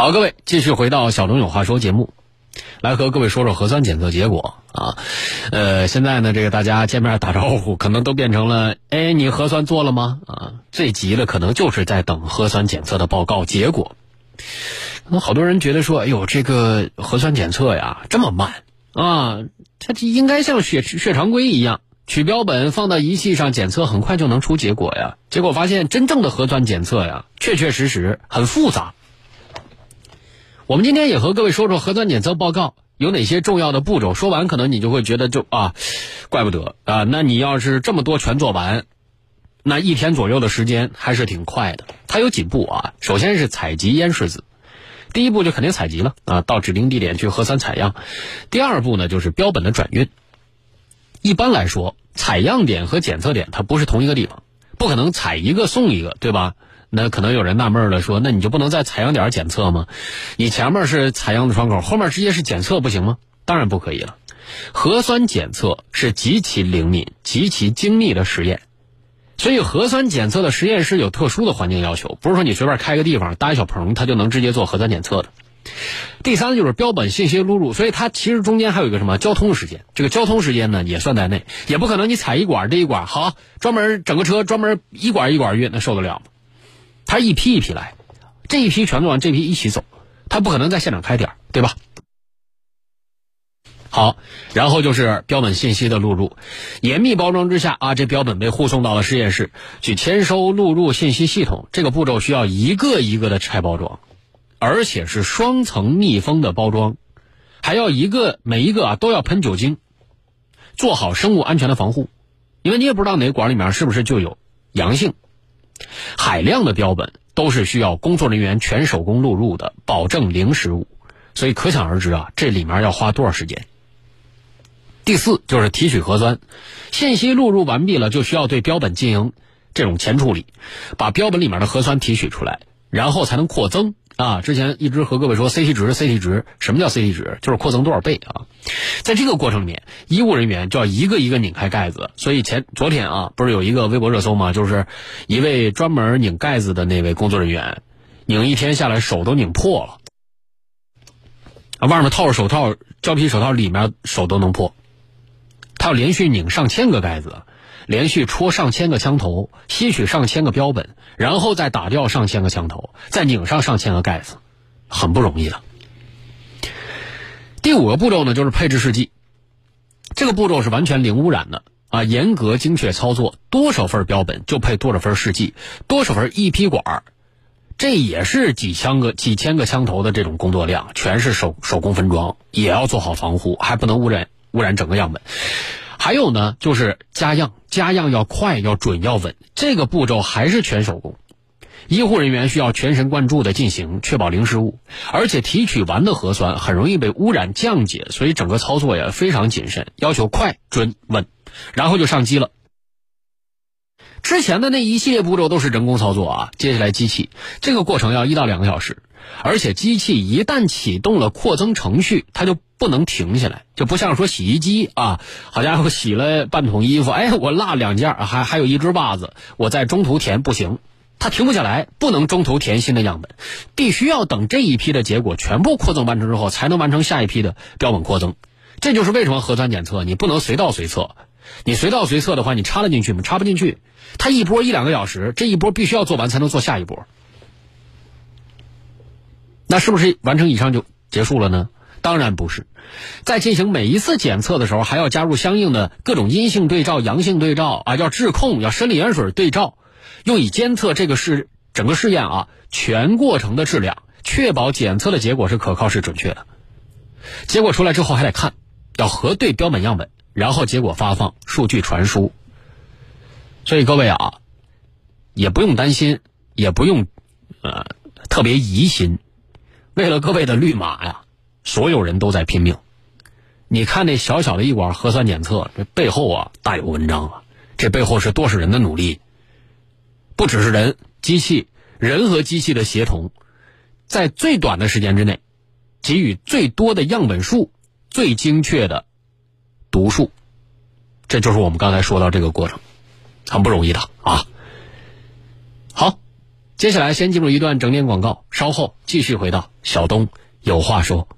好，各位继续回到小龙有话说节目，来和各位说说核酸检测结果啊。呃，现在呢，这个大家见面打招呼，可能都变成了，哎，你核酸做了吗？啊，最急的可能就是在等核酸检测的报告结果。可能好多人觉得说，哎呦，这个核酸检测呀这么慢啊，它这应该像血血常规一样，取标本放到仪器上检测，很快就能出结果呀。结果发现，真正的核酸检测呀，确确实实很复杂。我们今天也和各位说说核酸检测报告有哪些重要的步骤。说完，可能你就会觉得就啊，怪不得啊。那你要是这么多全做完，那一天左右的时间还是挺快的。它有几步啊？首先是采集咽拭子，第一步就肯定采集了啊，到指定地点去核酸采样。第二步呢，就是标本的转运。一般来说，采样点和检测点它不是同一个地方，不可能采一个送一个，对吧？那可能有人纳闷了，说那你就不能在采样点检测吗？你前面是采样的窗口，后面直接是检测不行吗？当然不可以了。核酸检测是极其灵敏、极其精密的实验，所以核酸检测的实验室有特殊的环境要求，不是说你随便开个地方搭一小棚，它就能直接做核酸检测的。第三就是标本信息录入，所以它其实中间还有一个什么交通时间，这个交通时间呢也算在内，也不可能你采一管这一管好，专门整个车专门一管一管运，那受得了吗？他一批一批来，这一批全做完，这批一起走，他不可能在现场开点对吧？好，然后就是标本信息的录入，严密包装之下啊，这标本被护送到了实验室去签收录入信息系统。这个步骤需要一个一个的拆包装，而且是双层密封的包装，还要一个每一个啊都要喷酒精，做好生物安全的防护，因为你也不知道哪个管里面是不是就有阳性。海量的标本都是需要工作人员全手工录入的，保证零失误，所以可想而知啊，这里面要花多少时间。第四就是提取核酸，信息录入完毕了，就需要对标本进行这种前处理，把标本里面的核酸提取出来，然后才能扩增。啊，之前一直和各位说 CT 值，CT 值什么叫 CT 值？就是扩增多少倍啊？在这个过程里面，医务人员就要一个一个拧开盖子。所以前昨天啊，不是有一个微博热搜吗？就是一位专门拧盖子的那位工作人员，拧一天下来手都拧破了，外面套着手套，胶皮手套里面手都能破，他要连续拧上千个盖子。连续戳上千个枪头，吸取上千个标本，然后再打掉上千个枪头，再拧上上千个盖子，很不容易的。第五个步骤呢，就是配置试剂。这个步骤是完全零污染的啊，严格精确操作，多少份标本就配多少份试剂，多少份一批管这也是几千个、几千个枪头的这种工作量，全是手手工分装，也要做好防护，还不能污染污染整个样本。还有呢，就是加样，加样要快、要准、要稳，这个步骤还是全手工，医护人员需要全神贯注的进行，确保零失误。而且提取完的核酸很容易被污染降解，所以整个操作也非常谨慎，要求快、准、稳，然后就上机了。之前的那一系列步骤都是人工操作啊，接下来机器，这个过程要一到两个小时。而且机器一旦启动了扩增程序，它就不能停下来，就不像说洗衣机啊，好家伙，洗了半桶衣服，哎，我落两件，还还有一只袜子，我在中途填不行，它停不下来，不能中途填新的样本，必须要等这一批的结果全部扩增完成之后，才能完成下一批的标本扩增。这就是为什么核酸检测你不能随到随测，你随到随测的话，你插得进去吗？插不进去，它一波一两个小时，这一波必须要做完才能做下一波。那是不是完成以上就结束了呢？当然不是，在进行每一次检测的时候，还要加入相应的各种阴性对照、阳性对照啊，要质控，要生理盐水对照，用以监测这个试整个试验啊全过程的质量，确保检测的结果是可靠、是准确的。结果出来之后还得看，要核对标本样本，然后结果发放、数据传输。所以各位啊，也不用担心，也不用呃特别疑心。为了各位的绿码呀，所有人都在拼命。你看那小小的一管核酸检测，这背后啊大有文章啊！这背后是多少人的努力？不只是人、机器，人和机器的协同，在最短的时间之内，给予最多的样本数、最精确的读数。这就是我们刚才说到这个过程，很不容易的啊。接下来先进入一段整点广告，稍后继续回到小东有话说。